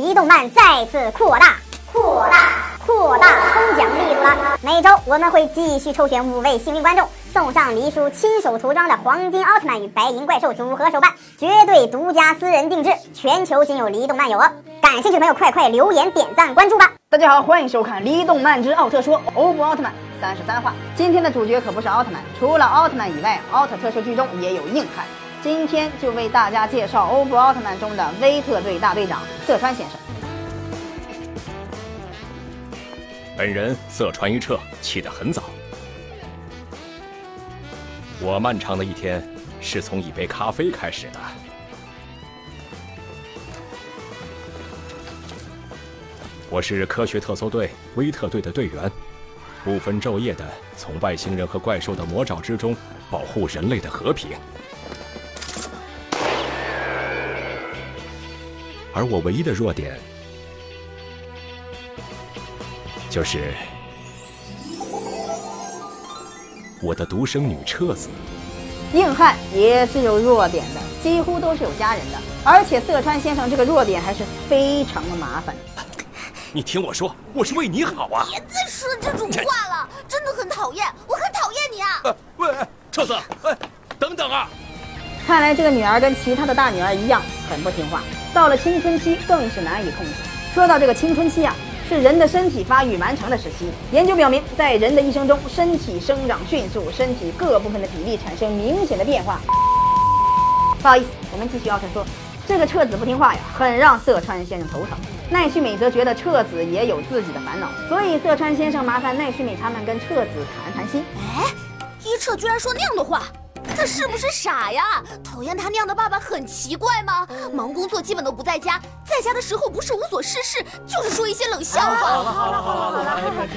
离动漫再次扩大、扩大、扩大抽奖力度了。每周我们会继续抽选五位幸运观众，送上黎叔亲手涂装的黄金奥特曼与白银怪兽组合手办，绝对独家私人定制，全球仅有黎动漫有哦。感兴趣的朋友，快快留言、点赞、关注吧！大家好，欢迎收看《黎动漫之奥特说》，欧布奥特曼三十三话。今天的主角可不是奥特曼，除了奥特曼以外，奥特特摄剧中也有硬汉。今天就为大家介绍欧布奥特曼中的威特队大队长色川先生。本人色川一彻，起得很早。我漫长的一天是从一杯咖啡开始的。我是科学特搜队威特队的队员，不分昼夜的从外星人和怪兽的魔爪之中保护人类的和平。而我唯一的弱点，就是我的独生女彻子。硬汉也是有弱点的，几乎都是有家人的，而且色川先生这个弱点还是非常的麻烦。你听我说，我是为你好啊！别再说这种话了，真的很讨厌，我很讨厌你啊！呃，喂，彻子，哎，等等啊！看来这个女儿跟其他的大女儿一样，很不听话。到了青春期更是难以控制。说到这个青春期啊，是人的身体发育完成的时期。研究表明，在人的一生中，身体生长迅速，身体各部分的比例产生明显的变化。不好意思，我们继续奥特说，这个彻子不听话呀，很让色川先生头疼。奈绪美则觉得彻子也有自己的烦恼，所以色川先生麻烦奈绪美他们跟彻子谈谈心。哎，一彻居然说那样的话。他是不是傻呀？讨厌他那样的爸爸很奇怪吗？忙工作基本都不在家，在家的时候不是无所事事，就是说一些冷笑话。好了好了好了好了，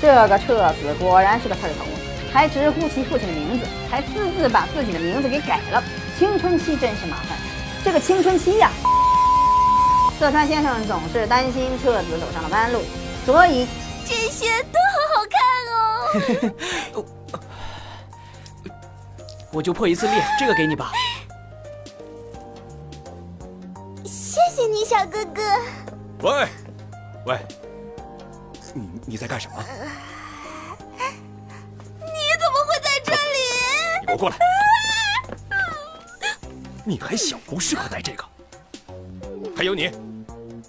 这个彻子果然是个刺头，还直呼其父亲的名字，还私自把自己的名字给改了。青春期真是麻烦，这个青春期呀，色川先生总是担心彻子走上了弯路，所以这些都好好看哦。我就破一次例，这个给你吧。谢谢你，小哥哥。喂，喂，你你在干什么？你怎么会在这里？你给我过来！你还小，不适合戴这个。还有你，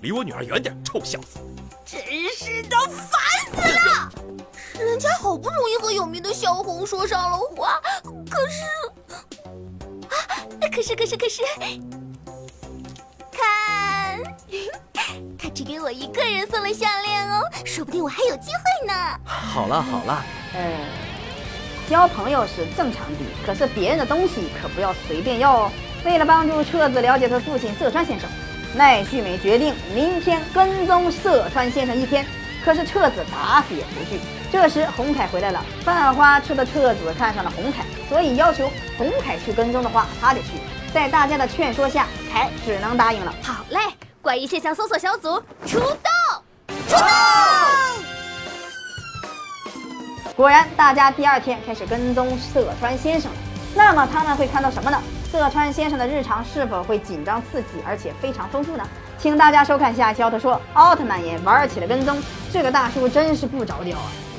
离我女儿远点，臭小子！真是的，烦死了！不容易和有名的小红说上了话，可是啊，可是可是可是，看，他只给我一个人送了项链哦，说不定我还有机会呢。好了好了，呃，交朋友是正常的，可是别人的东西可不要随便要哦。为了帮助彻子了解他父亲色川先生，奈绪美决定明天跟踪色川先生一天。可是彻子打死也不去。这时红凯回来了，犯花痴的彻子看上了红凯，所以要求红凯去跟踪的话，他得去。在大家的劝说下，凯只能答应了。好嘞，怪异现象搜索小组出动！出动！果然，大家第二天开始跟踪色川先生了。那么他们会看到什么呢？色川先生的日常是否会紧张刺激，而且非常丰富呢？请大家收看下期奥特说，奥特曼也玩起了跟踪，这个大叔真是不着调啊！